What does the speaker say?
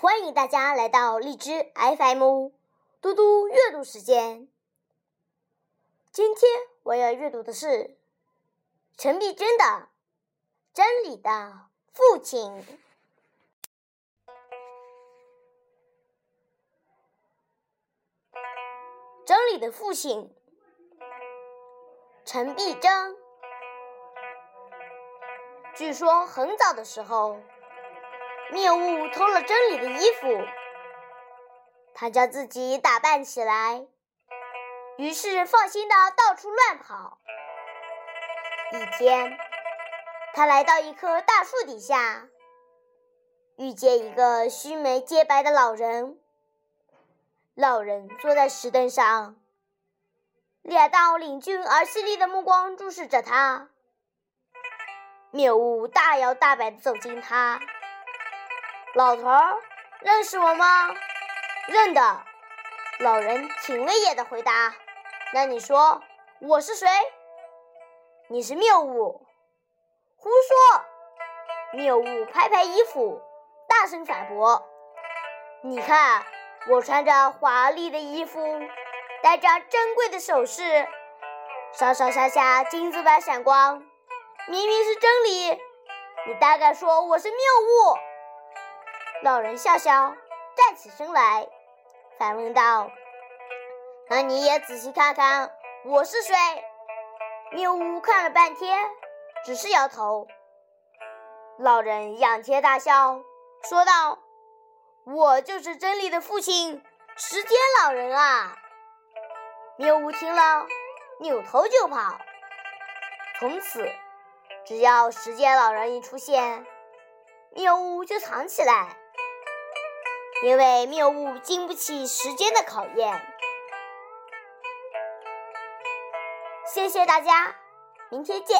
欢迎大家来到荔枝 FM，嘟嘟阅读时间。今天我要阅读的是陈璧珍的《真理的父亲》。真理的父亲，陈璧珍。据说很早的时候。谬误偷了真理的衣服，他将自己打扮起来，于是放心的到处乱跑。一天，他来到一棵大树底下，遇见一个须眉洁白的老人。老人坐在石凳上，两道凛峻而犀利的目光注视着他。谬误大摇大摆地走近他。老头儿，认识我吗？认得。老人挺威严的回答：“那你说我是谁？你是谬误。”胡说！谬误拍拍衣服，大声反驳：“你看，我穿着华丽的衣服，戴着珍贵的首饰，上上下下金子般闪光，明明是真理。你大敢说我是谬误？”老人笑笑，站起身来，反问道：“那你也仔细看看，我是谁？”谬误看了半天，只是摇头。老人仰天大笑，说道：“我就是真理的父亲，时间老人啊！”谬误听了，扭头就跑。从此，只要时间老人一出现，谬误就藏起来。因为谬误经不起时间的考验。谢谢大家，明天见。